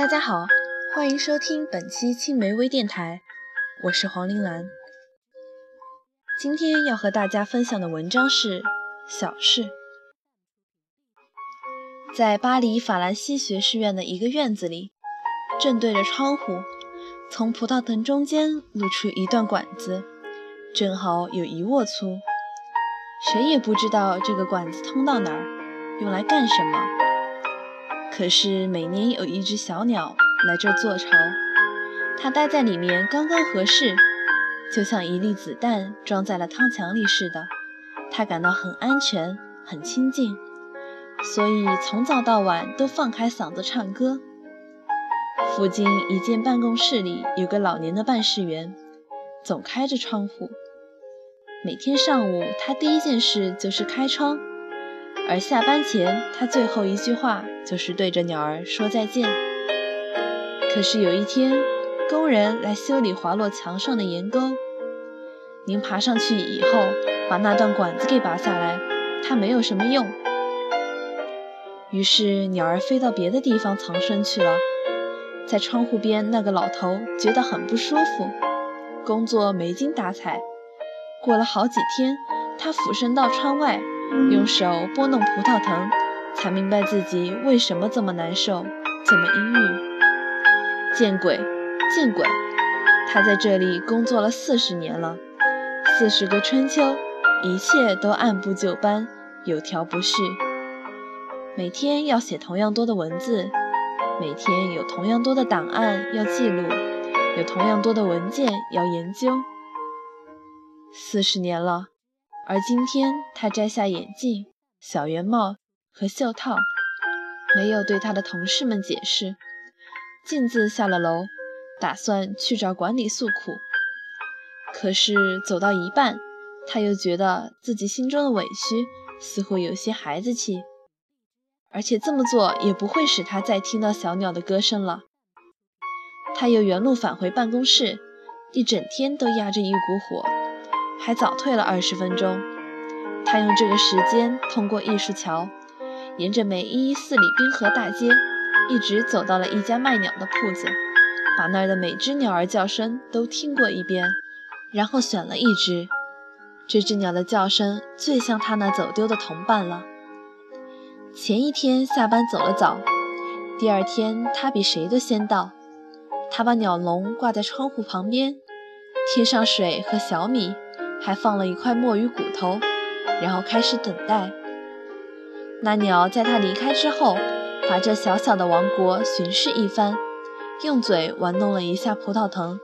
大家好，欢迎收听本期青梅微电台，我是黄玲兰。今天要和大家分享的文章是《小事》。在巴黎法兰西学士院的一个院子里，正对着窗户，从葡萄藤中间露出一段管子，正好有一握粗。谁也不知道这个管子通到哪儿，用来干什么。可是每年有一只小鸟来这儿做巢，它待在里面刚刚合适，就像一粒子弹装在了汤墙里似的。它感到很安全，很清静，所以从早到晚都放开嗓子唱歌。附近一间办公室里有个老年的办事员，总开着窗户。每天上午，他第一件事就是开窗，而下班前，他最后一句话就是对着鸟儿说再见。可是有一天，工人来修理滑落墙上的檐沟，您爬上去以后，把那段管子给拔下来，它没有什么用。于是鸟儿飞到别的地方藏身去了。在窗户边那个老头觉得很不舒服，工作没精打采。过了好几天，他俯身到窗外，用手拨弄葡萄藤，才明白自己为什么这么难受，这么阴郁。见鬼，见鬼！他在这里工作了四十年了，四十个春秋，一切都按部就班，有条不紊。每天要写同样多的文字，每天有同样多的档案要记录，有同样多的文件要研究。四十年了，而今天他摘下眼镜、小圆帽和袖套，没有对他的同事们解释，径自下了楼，打算去找管理诉苦。可是走到一半，他又觉得自己心中的委屈似乎有些孩子气，而且这么做也不会使他再听到小鸟的歌声了。他又原路返回办公室，一整天都压着一股火。还早退了二十分钟，他用这个时间通过艺术桥，沿着梅伊四里滨河大街，一直走到了一家卖鸟的铺子，把那儿的每只鸟儿叫声都听过一遍，然后选了一只。这只鸟的叫声最像他那走丢的同伴了。前一天下班走了早，第二天他比谁都先到。他把鸟笼挂在窗户旁边，添上水和小米。还放了一块墨鱼骨头，然后开始等待。那鸟在它离开之后，把这小小的王国巡视一番，用嘴玩弄了一下葡萄藤，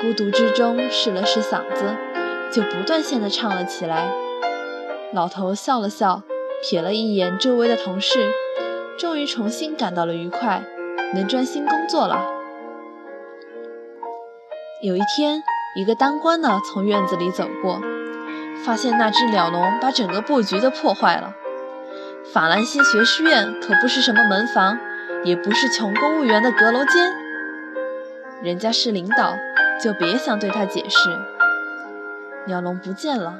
孤独之中试了试嗓子，就不断线地唱了起来。老头笑了笑，瞥了一眼周围的同事，终于重新感到了愉快，能专心工作了。有一天。一个当官的从院子里走过，发现那只鸟笼把整个布局都破坏了。法兰西学士院可不是什么门房，也不是穷公务员的阁楼间。人家是领导，就别想对他解释。鸟笼不见了。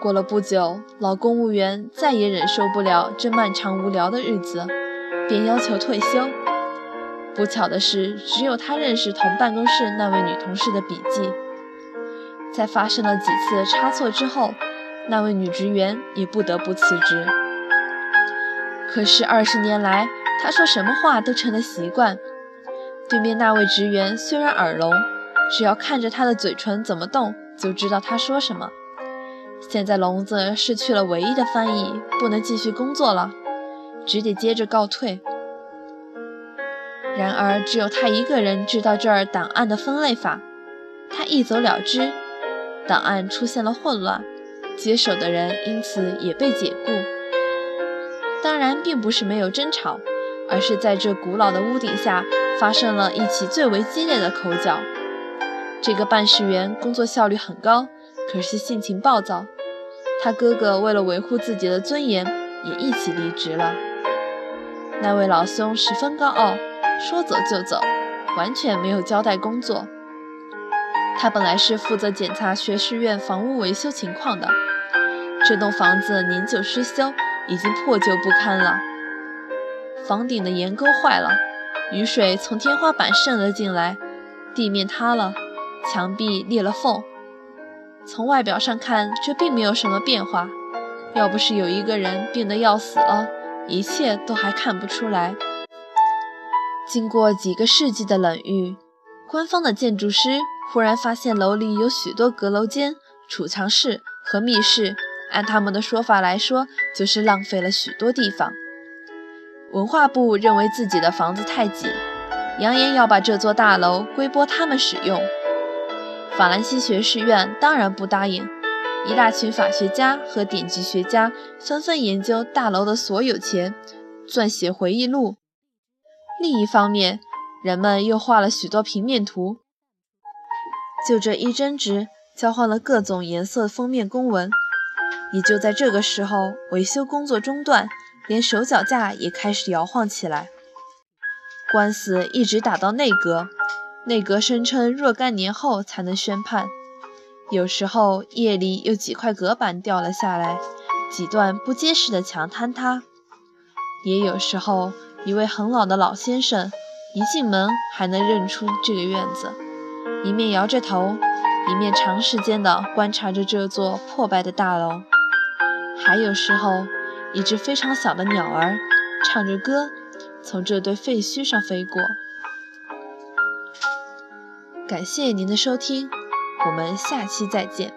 过了不久，老公务员再也忍受不了这漫长无聊的日子，便要求退休。不巧的是，只有他认识同办公室那位女同事的笔记。在发生了几次差错之后，那位女职员也不得不辞职。可是二十年来，他说什么话都成了习惯。对面那位职员虽然耳聋，只要看着他的嘴唇怎么动，就知道他说什么。现在聋子失去了唯一的翻译，不能继续工作了，只得接着告退。然而，只有他一个人知道这儿档案的分类法。他一走了之，档案出现了混乱，接手的人因此也被解雇。当然，并不是没有争吵，而是在这古老的屋顶下发生了一起最为激烈的口角。这个办事员工作效率很高，可是性情暴躁。他哥哥为了维护自己的尊严，也一起离职了。那位老兄十分高傲。说走就走，完全没有交代工作。他本来是负责检查学士院房屋维修情况的。这栋房子年久失修，已经破旧不堪了。房顶的檐沟坏了，雨水从天花板渗了进来，地面塌了，墙壁裂了缝。从外表上看，这并没有什么变化。要不是有一个人病得要死了，一切都还看不出来。经过几个世纪的冷遇，官方的建筑师忽然发现楼里有许多阁楼间、储藏室和密室。按他们的说法来说，就是浪费了许多地方。文化部认为自己的房子太挤，扬言要把这座大楼归拨他们使用。法兰西学士院当然不答应，一大群法学家和典籍学家纷纷研究大楼的所有权，撰写回忆录。另一方面，人们又画了许多平面图，就这一争执交换了各种颜色封面公文。也就在这个时候，维修工作中断，连手脚架也开始摇晃起来。官司一直打到内阁，内阁声称若干年后才能宣判。有时候夜里有几块隔板掉了下来，几段不结实的墙坍塌；也有时候一位很老的老先生一进门还能认出这个院子，一面摇着头，一面长时间地观察着这座破败的大楼。还有时候，一只非常小的鸟儿唱着歌，从这堆废墟上飞过。感谢您的收听，我们下期再见。